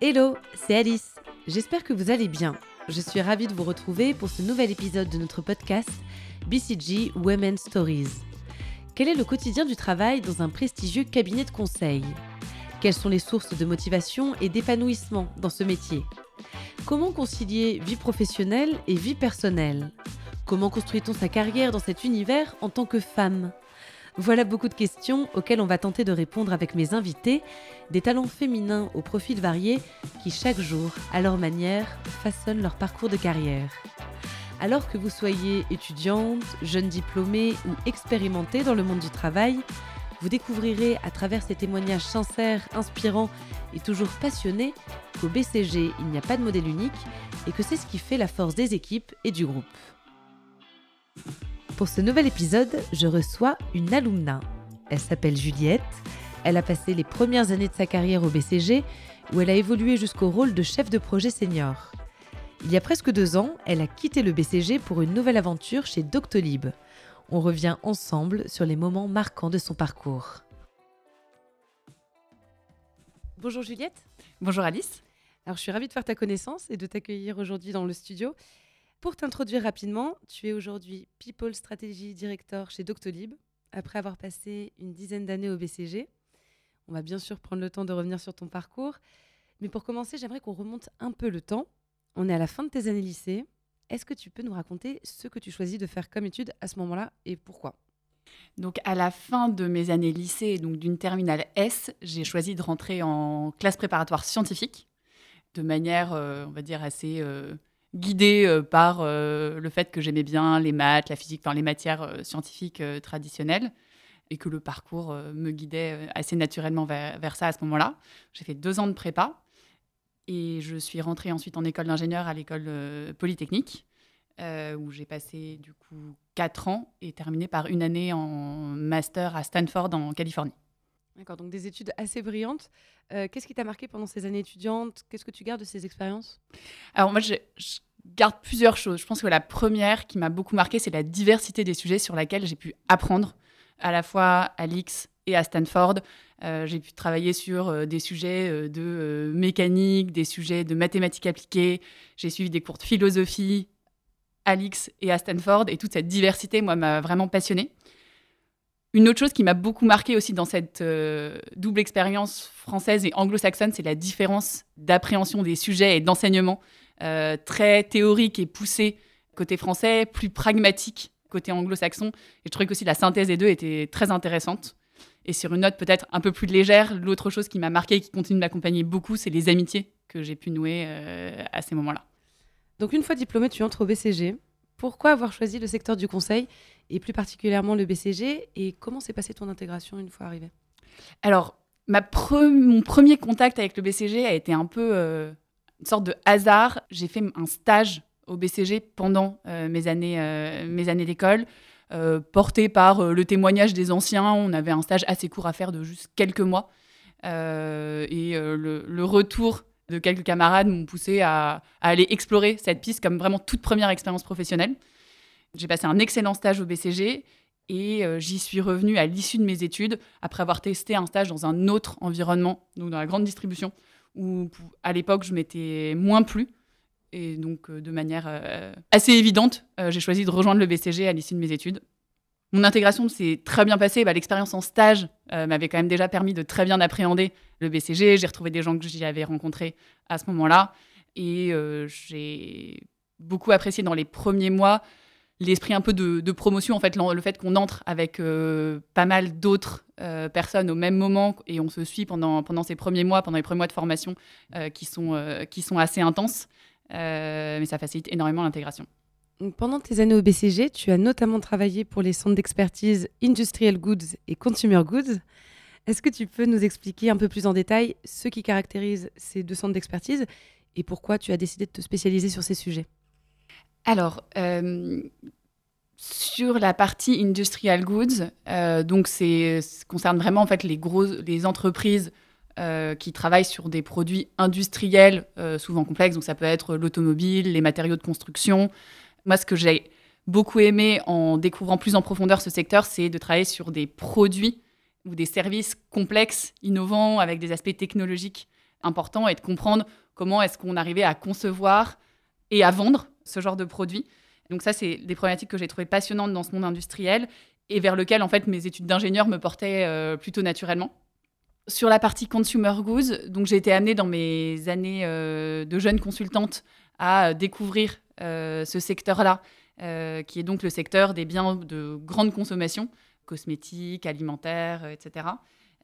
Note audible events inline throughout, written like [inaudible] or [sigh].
Hello, c'est Alice. J'espère que vous allez bien. Je suis ravie de vous retrouver pour ce nouvel épisode de notre podcast BCG Women Stories. Quel est le quotidien du travail dans un prestigieux cabinet de conseil? Quelles sont les sources de motivation et d'épanouissement dans ce métier? Comment concilier vie professionnelle et vie personnelle? Comment construit-on sa carrière dans cet univers en tant que femme? Voilà beaucoup de questions auxquelles on va tenter de répondre avec mes invités, des talents féminins aux profils variés qui chaque jour, à leur manière, façonnent leur parcours de carrière. Alors que vous soyez étudiante, jeune diplômée ou expérimentée dans le monde du travail, vous découvrirez à travers ces témoignages sincères, inspirants et toujours passionnés qu'au BCG, il n'y a pas de modèle unique et que c'est ce qui fait la force des équipes et du groupe. Pour ce nouvel épisode, je reçois une alumna. Elle s'appelle Juliette. Elle a passé les premières années de sa carrière au BCG où elle a évolué jusqu'au rôle de chef de projet senior. Il y a presque deux ans, elle a quitté le BCG pour une nouvelle aventure chez Doctolib. On revient ensemble sur les moments marquants de son parcours. Bonjour Juliette. Bonjour Alice. Alors je suis ravie de faire ta connaissance et de t'accueillir aujourd'hui dans le studio. Pour t'introduire rapidement, tu es aujourd'hui People Strategy Director chez Doctolib, après avoir passé une dizaine d'années au BCG. On va bien sûr prendre le temps de revenir sur ton parcours. Mais pour commencer, j'aimerais qu'on remonte un peu le temps. On est à la fin de tes années lycée. Est-ce que tu peux nous raconter ce que tu choisis de faire comme étude à ce moment-là et pourquoi? Donc à la fin de mes années lycée, donc d'une terminale S, j'ai choisi de rentrer en classe préparatoire scientifique de manière, euh, on va dire, assez euh, guidée euh, par euh, le fait que j'aimais bien les maths, la physique, enfin les matières euh, scientifiques traditionnelles et que le parcours me guidait assez naturellement vers, ça à ce moment-là. J'ai fait deux ans de prépa et je suis rentrée ensuite en école d'ingénieur à l'école polytechnique où j'ai passé du coup quatre ans et terminé par une année en master à Stanford en Californie. D'accord, donc des études assez brillantes. Qu'est-ce qui t'a marqué pendant ces années étudiantes? Qu'est-ce que tu gardes de ces expériences? Alors moi, je, garde plusieurs choses. Je pense que la première qui m'a beaucoup marqué, c'est la diversité des sujets sur lesquels j'ai pu apprendre, à la fois à l'X et à Stanford. Euh, j'ai pu travailler sur euh, des sujets euh, de mécanique, des sujets de mathématiques appliquées. J'ai suivi des cours de philosophie à l'X et à Stanford. Et toute cette diversité, moi, m'a vraiment passionnée. Une autre chose qui m'a beaucoup marqué aussi dans cette double expérience française et anglo-saxonne, c'est la différence d'appréhension des sujets et d'enseignement. Euh, très théorique et poussé côté français, plus pragmatique côté anglo-saxon. Et je trouvais qu'aussi la synthèse des deux était très intéressante. Et sur une note peut-être un peu plus légère, l'autre chose qui m'a marqué et qui continue de m'accompagner beaucoup, c'est les amitiés que j'ai pu nouer euh, à ces moments-là. Donc une fois diplômé, tu entres au BCG. Pourquoi avoir choisi le secteur du conseil et plus particulièrement le BCG Et comment s'est passée ton intégration une fois arrivé Alors, mon premier contact avec le BCG a été un peu euh, une sorte de hasard. J'ai fait un stage au BCG pendant euh, mes années, euh, années d'école, porté par le témoignage des anciens. On avait un stage assez court à faire de juste quelques mois. et le, retour de quelques camarades m'ont poussé à, aller explorer cette piste comme vraiment toute première expérience professionnelle. J'ai passé un excellent stage au BCG et j'y suis revenue à l'issue de mes études après avoir testé un stage dans un autre environnement, donc dans la grande distribution, où à l'époque je m'étais moins plu. Et donc, euh, de manière euh, assez évidente, euh, j'ai choisi de rejoindre le BCG à l'issue de mes études. Mon intégration s'est très bien passée. Bah, L'expérience en stage m'avait quand même déjà permis de très bien appréhender le BCG. J'ai retrouvé des gens que j'y avais rencontrés à ce moment-là. Et j'ai beaucoup apprécié dans les premiers mois l'esprit un peu de, promotion, en fait, le fait qu'on entre avec euh, pas mal d'autres euh, personnes au même moment et on se suit pendant, pendant ces premiers mois, pendant les premiers mois de formation euh, qui, sont, qui sont assez intenses, mais ça facilite énormément l'intégration. Pendant tes années au BCG, tu as notamment travaillé pour les centres d'expertise Industrial Goods et Consumer Goods. Est-ce que tu peux nous expliquer un peu plus en détail ce qui caractérise ces deux centres d'expertise et pourquoi tu as décidé de te spécialiser sur ces sujets? Alors, euh, sur la partie industrial goods, euh, donc c'est concerne vraiment en fait les grosses les entreprises euh, qui travaillent sur des produits industriels souvent complexes. Donc ça peut être l'automobile, les matériaux de construction. Moi, ce que j'ai beaucoup aimé en découvrant plus en profondeur ce secteur, c'est de travailler sur des produits ou des services complexes, innovants, avec des aspects technologiques important et de comprendre comment est-ce qu'on arrivait à concevoir et à vendre ce genre de produit. Donc ça, c'est des problématiques que j'ai trouvées passionnantes dans ce monde industriel et vers lequel, en fait, mes études d'ingénieur me portaient euh, plutôt naturellement. Sur la partie consumer goods, donc j'ai été amenée dans mes années euh, de jeune consultante à découvrir euh, ce secteur-là, qui est donc le secteur des biens de grande consommation, cosmétiques, alimentaires, etc.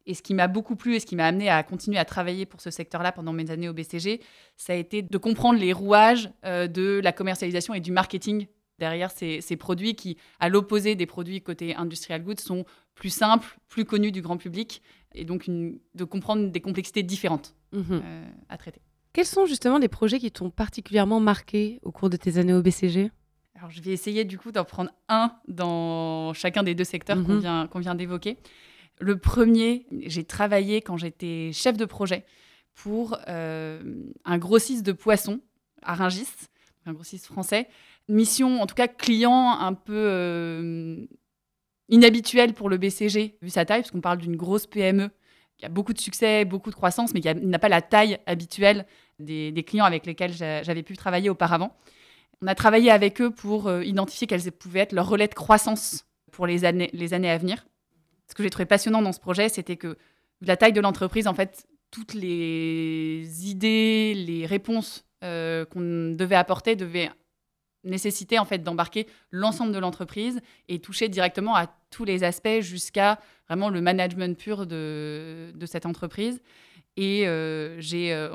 Et ce qui m'a beaucoup plu et ce qui m'a amené à continuer à travailler pour ce secteur-là pendant mes années au BCG, ça a été de comprendre les rouages de la commercialisation et du marketing derrière ces, produits qui, à l'opposé des produits côté industrial goods, sont plus simples, plus connus du grand public, et donc de comprendre des complexités différentes mhm. euh, à traiter. Quels sont justement les projets qui t'ont particulièrement marqué au cours de tes années au BCG Alors, je vais essayer du coup d'en prendre un dans chacun des deux secteurs qu'on mhm. vient, qu'on vient d'évoquer. Le premier, j'ai travaillé quand j'étais chef de projet pour euh, un grossiste de poissons à un grossiste français, mission, en tout cas client un peu euh, inhabituelle pour le BCG, vu sa taille, parce qu'on parle d'une grosse PME qui a beaucoup de succès, beaucoup de croissance, mais qui n'a pas la taille habituelle des, clients avec lesquels j'avais pu travailler auparavant. On a travaillé avec eux pour euh, identifier quels pouvaient être leurs relais de croissance pour les années, les années à venir. Ce que j'ai trouvé passionnant dans ce projet, c'était que la taille de l'entreprise, en fait, toutes les idées, les réponses euh, qu'on devait apporter devaient nécessité en fait d'embarquer l'ensemble de l'entreprise et toucher directement à tous les aspects jusqu'à vraiment le management pur de, de cette entreprise. Et euh, j'ai euh,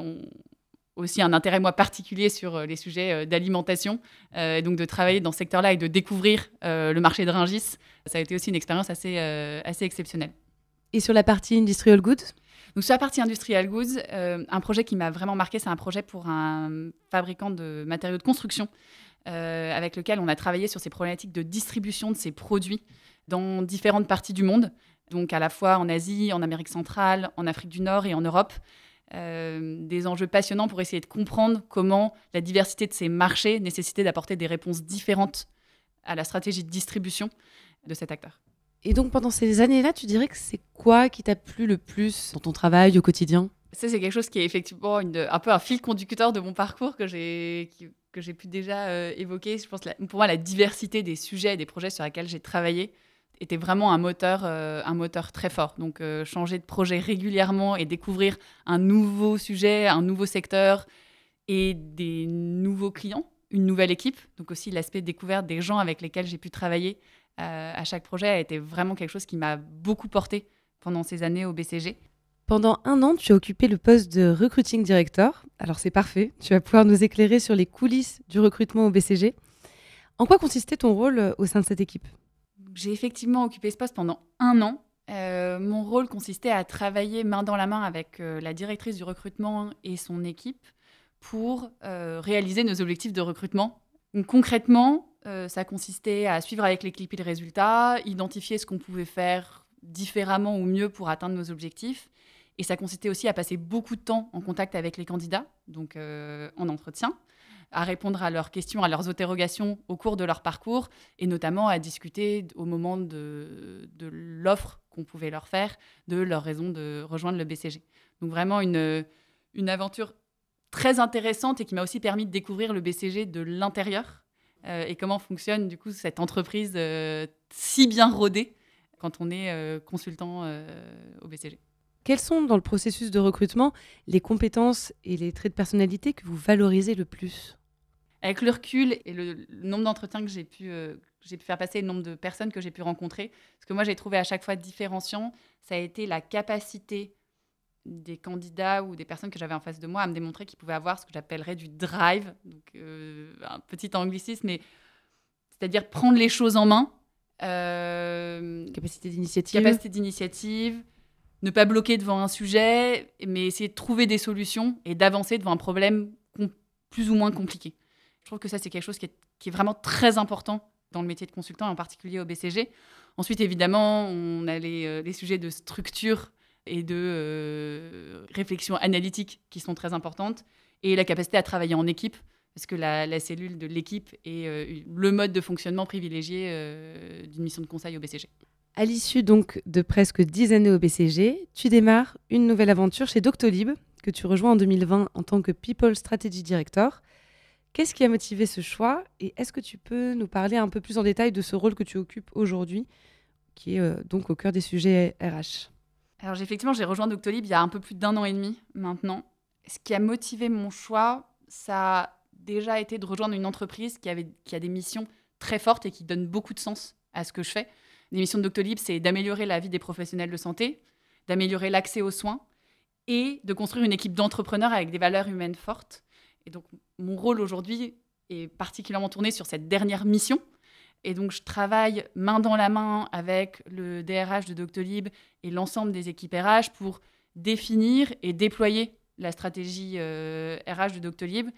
aussi un intérêt moi particulier sur euh, les sujets d'alimentation et donc de travailler dans ce secteur-là et de découvrir le marché de Ringis. Ça a été aussi une expérience assez, assez exceptionnelle. Et sur la partie industrial goods? Donc sur la partie industrial goods, un projet qui m'a vraiment marqué, c'est un projet pour un fabricant de matériaux de construction euh, avec lequel on a travaillé sur ces problématiques de distribution de ces produits dans différentes parties du monde, donc à la fois en Asie, en Amérique centrale, en Afrique du Nord et en Europe. Euh, des enjeux passionnants pour essayer de comprendre comment la diversité de ces marchés nécessitait d'apporter des réponses différentes à la stratégie de distribution de cet acteur. Et donc pendant ces années-là, tu dirais que c'est quoi qui t'a plu le plus dans ton travail au quotidien? Ça, c'est quelque chose qui est effectivement un peu un fil conducteur de mon parcours que j'ai, que j'ai pu déjà euh, évoquer. Je pense pour moi, la diversité des sujets et des projets sur lesquels j'ai travaillé était vraiment un moteur, euh, un moteur très fort. Donc, euh, changer de projet régulièrement et découvrir un nouveau sujet, un nouveau secteur et des nouveaux clients, une nouvelle équipe. Donc, aussi l'aspect découverte des gens avec lesquels j'ai pu travailler à chaque projet a été vraiment quelque chose qui m'a beaucoup porté pendant ces années au BCG. Pendant un an, tu as occupé le poste de recruiting director. Alors c'est parfait, tu vas pouvoir nous éclairer sur les coulisses du recrutement au BCG. En quoi consistait ton rôle euh, au sein de cette équipe? J'ai effectivement occupé ce poste pendant un an. Euh, mon rôle consistait à travailler main dans la main avec euh, la directrice du recrutement et son équipe pour réaliser nos objectifs de recrutement. concrètement, ça consistait à suivre avec l'équipe les résultats, identifier ce qu'on pouvait faire différemment ou mieux pour atteindre nos objectifs et ça consistait aussi à passer beaucoup de temps en contact avec les candidats, donc euh, en entretien, à répondre à leurs questions, à leurs interrogations au cours de leur parcours, et notamment à discuter au moment de, l'offre qu'on pouvait leur faire, de leur raison de rejoindre le BCG. Donc vraiment une, une aventure très intéressante et qui m'a aussi permis de découvrir le BCG de l'intérieur euh, et comment fonctionne du coup cette entreprise euh, si bien rodée quand on est consultant au BCG. Quels sont dans le processus de recrutement les compétences et les traits de personnalité que vous valorisez le plus? Avec le recul et le, nombre d'entretiens que j'ai pu, euh, pu faire passer, le nombre de personnes que j'ai pu rencontrer, ce que moi j'ai trouvé à chaque fois différenciant, ça a été la capacité des candidats ou des personnes que j'avais en face de moi à me démontrer qu'ils pouvaient avoir ce que j'appellerais du drive, donc euh, un petit anglicisme, mais c'est-à-dire prendre les choses en main. Euh, capacité d'initiative. Capacité d'initiative, ne pas bloquer devant un sujet, mais essayer de trouver des solutions et d'avancer devant un problème plus ou moins compliqué. Je trouve que ça, c'est quelque chose qui est, vraiment très important dans le métier de consultant, en particulier au BCG. Ensuite, évidemment, on a les, euh, sujets de structure et de euh, réflexion analytique qui sont très importantes, et la capacité à travailler en équipe, parce que la, cellule de l'équipe est euh, le mode de fonctionnement privilégié d'une mission de conseil au BCG. À l'issue donc de presque dix années au BCG, tu démarres une nouvelle aventure chez Doctolib, que tu rejoins en 2020 en tant que People Strategy Director. Qu'est-ce qui a motivé ce choix et est-ce que tu peux nous parler un peu plus en détail de ce rôle que tu occupes aujourd'hui, qui est euh, donc au cœur des sujets RH Alors effectivement, j'ai rejoint Doctolib il y a un peu plus d'un an et demi maintenant. Ce qui a motivé mon choix, ça a déjà été de rejoindre une entreprise qui, avait, qui a des missions très fortes et qui donnent beaucoup de sens à ce que je fais. Les missions de Doctolib, c'est d'améliorer la vie des professionnels de santé, d'améliorer l'accès aux soins et de construire une équipe d'entrepreneurs avec des valeurs humaines fortes. Et donc, mon rôle aujourd'hui est particulièrement tourné sur cette dernière mission. Et donc, je travaille main dans la main avec le DRH de Doctolib et l'ensemble des équipes RH pour définir et déployer la stratégie RH euh, de Doctolib,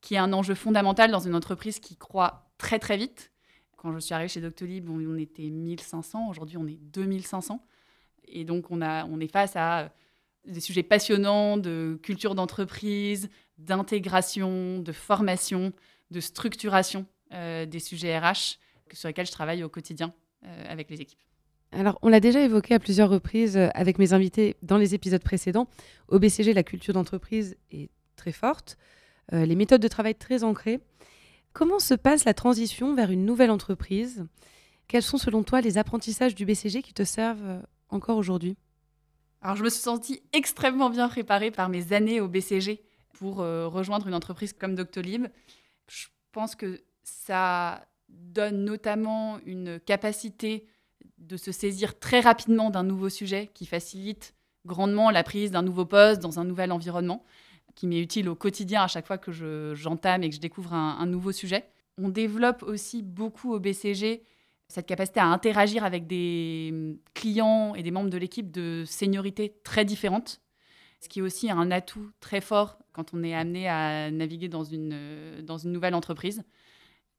qui est un enjeu fondamental dans une entreprise qui croît très très vite. Quand je suis arrivée chez Doctolib, on, on était 1500, aujourd'hui on est 2500. Et donc, on, est face à des sujets passionnants de culture d'entreprise, d'intégration, de formation, de structuration euh, des sujets RH sur lesquels je travaille au quotidien euh, avec les équipes. Alors, on l'a déjà évoqué à plusieurs reprises euh, avec mes invités dans les épisodes précédents. Au BCG, la culture d'entreprise est très forte, les méthodes de travail très ancrées. Comment se passe la transition vers une nouvelle entreprise? Quels sont selon toi les apprentissages du BCG qui te servent encore aujourd'hui? Alors, je me suis sentie extrêmement bien préparée par mes années au BCG pour euh, rejoindre une entreprise comme Doctolib. Je pense que ça donne notamment une capacité de se saisir très rapidement d'un nouveau sujet qui facilite grandement la prise d'un nouveau poste dans un nouvel environnement, qui m'est utile au quotidien à chaque fois que j'entame et que je découvre un, un, nouveau sujet. On développe aussi beaucoup au BCG cette capacité à interagir avec des clients et des membres de l'équipe de seniorité très différentes, ce qui est aussi un atout très fort quand on est amené à naviguer dans une, dans une nouvelle entreprise.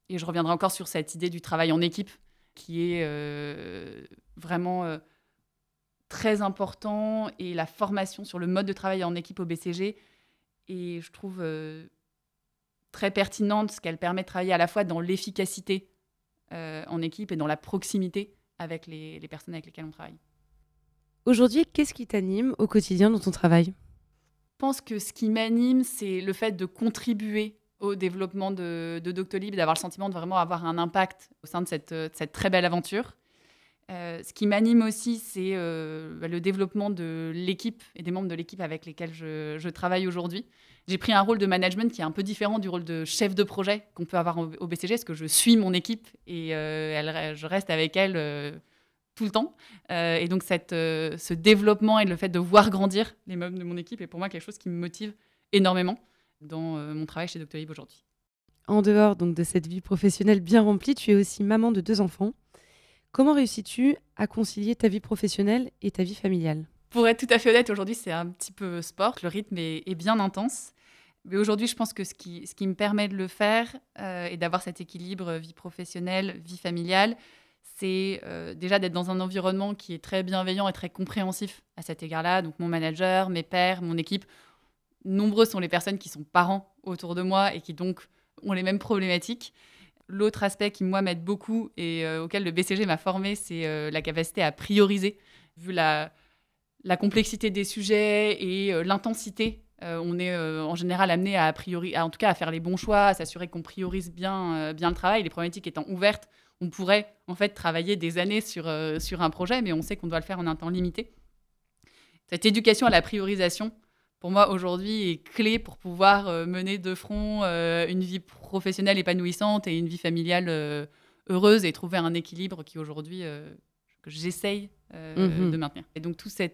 Et je reviendrai encore sur cette idée du travail en équipe, qui est euh, vraiment euh, très important, et la formation sur le mode de travail en équipe au BCG. Et je trouve euh, très pertinente, ce qu'elle permet de travailler à la fois dans l'efficacité en équipe et dans la proximité avec les personnes avec lesquelles on travaille. Aujourd'hui, qu'est-ce qui t'anime au quotidien dans ton travail? Je pense que ce qui m'anime, c'est le fait de contribuer au développement de, Doctolib, d'avoir le sentiment de vraiment avoir un impact au sein de cette, très belle aventure. Euh, ce qui m'anime aussi, c'est euh, bah, le développement de l'équipe et des membres de l'équipe avec lesquels je, travaille aujourd'hui. J'ai pris un rôle de management qui est un peu différent du rôle de chef de projet qu'on peut avoir au, BCG, parce que je suis mon équipe et euh, je reste avec elle tout le temps. Euh, et donc, cette, euh, ce développement et le fait de voir grandir les membres de mon équipe est pour moi quelque chose qui me motive énormément dans euh, mon travail chez Doctolib aujourd'hui. En dehors donc de cette vie professionnelle bien remplie, tu es aussi maman de deux enfants. Comment réussis-tu à concilier ta vie professionnelle et ta vie familiale? Pour être tout à fait honnête, aujourd'hui c'est un petit peu sport, le rythme est, est bien intense. Mais aujourd'hui, je pense que ce qui, ce qui me permet de le faire et d'avoir cet équilibre vie professionnelle, vie familiale, c'est euh, déjà d'être dans un environnement qui est très bienveillant et très compréhensif à cet égard-là. Donc mon manager, mes pères, mon équipe, nombreux sont les personnes qui sont parents autour de moi et qui donc ont les mêmes problématiques. L'autre aspect qui, moi, m'aide beaucoup et euh, auquel le BCG m'a formé, c'est euh, la capacité à prioriser. Vu la, la complexité des sujets et l'intensité, on est en général amené à, priori, en tout cas à faire les bons choix, à s'assurer qu'on priorise bien, bien le travail. Les problématiques étant ouvertes, on pourrait en fait travailler des années sur, euh, sur un projet, mais on sait qu'on doit le faire en un temps limité. Cette éducation à la priorisation, pour moi aujourd'hui, est clé pour pouvoir euh, mener de front euh, une vie professionnelle épanouissante et une vie familiale heureuse et trouver un équilibre qui aujourd'hui que j'essaye mhm. de maintenir. Et donc tous ces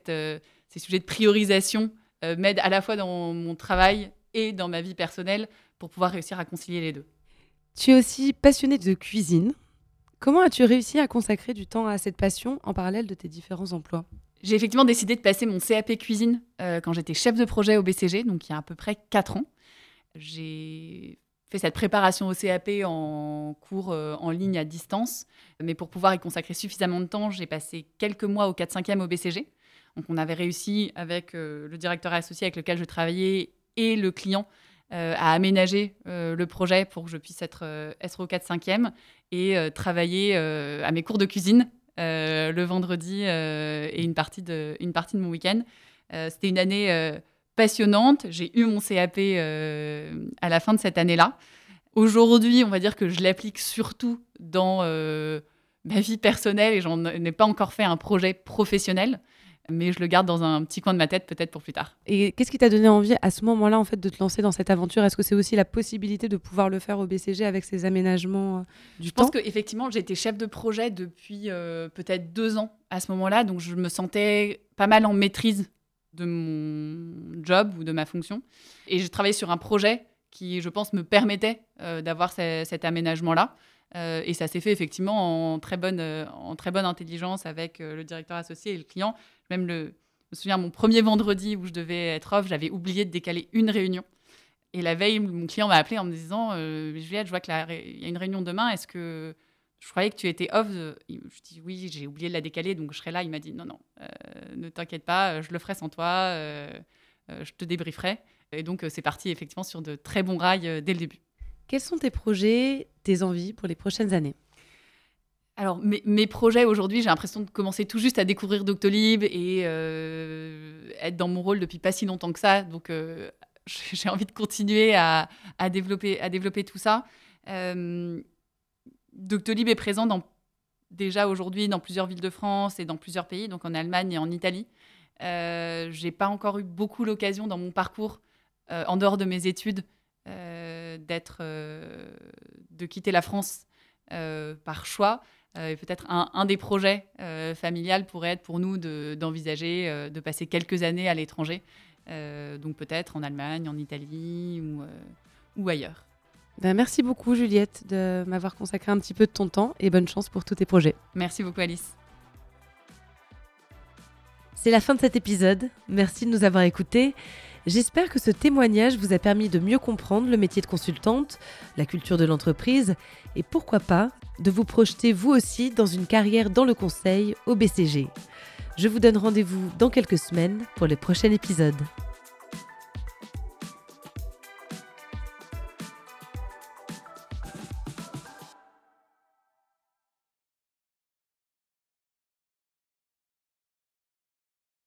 sujets de priorisation m'aident à la fois dans mon travail et dans ma vie personnelle pour pouvoir réussir à concilier les deux. Tu es aussi passionnée de cuisine. Comment as-tu réussi à consacrer du temps à cette passion en parallèle de tes différents emplois? J'ai effectivement décidé de passer mon CAP cuisine euh, quand j'étais chef de projet au BCG, donc il y a à peu près 4 ans. J'ai fait cette préparation au CAP en cours euh, en ligne à distance, mais pour pouvoir y consacrer suffisamment de temps, j'ai passé quelques mois au 4-5e au BCG. Donc on avait réussi avec euh, le directeur associé avec lequel je travaillais et le client à aménager euh, le projet pour que je puisse être, euh, être au 4-5e et travailler à mes cours de cuisine le vendredi et une partie de, une partie de mon week-end. C'était une année passionnante. J'ai eu mon CAP euh, à la fin de cette année-là. Aujourd'hui, on va dire que je l'applique surtout dans euh, ma vie personnelle et j'en n'ai pas encore fait un projet professionnel mais je le garde dans un petit coin de ma tête peut-être pour plus tard. Et qu'est-ce qui t'a donné envie à ce moment-là en fait de te lancer dans cette aventure? Est-ce que c'est aussi la possibilité de pouvoir le faire au BCG avec ces aménagements euh, du temps Je pense qu'effectivement j'étais chef de projet depuis euh, peut-être deux ans à ce moment-là, donc je me sentais pas mal en maîtrise de mon job ou de ma fonction. Et j'ai travaillé sur un projet qui, je pense, me permettait euh, d'avoir cet aménagement-là. et ça s'est fait effectivement en très bonne, en très bonne intelligence avec le directeur associé et le client. Même le, je me souviens, mon premier vendredi où je devais être off, j'avais oublié de décaler une réunion. Et la veille, mon client m'a appelé en me disant euh, Juliette, je vois qu'il y a une réunion demain, est-ce que je croyais que tu étais off Je dis oui, j'ai oublié de la décaler, donc je serai là. Il m'a dit non, non, euh, ne t'inquiète pas, je le ferai sans toi, euh, je te débrieferai. Et donc c'est parti effectivement sur de très bons rails dès le début. Quels sont tes projets, tes envies pour les prochaines années? Alors, mes, projets aujourd'hui, j'ai l'impression de commencer tout juste à découvrir Doctolib et euh, être dans mon rôle depuis pas si longtemps que ça. Donc, euh, [laughs] j'ai envie de continuer à, développer, tout ça. Euh, Doctolib est présent déjà aujourd'hui dans plusieurs villes de France et dans plusieurs pays, donc en Allemagne et en Italie. Euh, j'ai pas encore eu beaucoup l'occasion dans mon parcours, en dehors de mes études, d'être, de quitter la France par choix. Euh, et peut-être un, des projets euh, familial pourrait être pour nous d'envisager de, de, passer quelques années à l'étranger, euh, donc peut-être en Allemagne, en Italie ou, ou ailleurs. Ben, merci beaucoup Juliette de m'avoir consacré un petit peu de ton temps et bonne chance pour tous tes projets. Merci beaucoup Alice. C'est la fin de cet épisode. Merci de nous avoir écoutés. J'espère que ce témoignage vous a permis de mieux comprendre le métier de consultante, la culture de l'entreprise et pourquoi pas de vous projeter vous aussi dans une carrière dans le conseil au BCG. Je vous donne rendez-vous dans quelques semaines pour les prochains épisodes.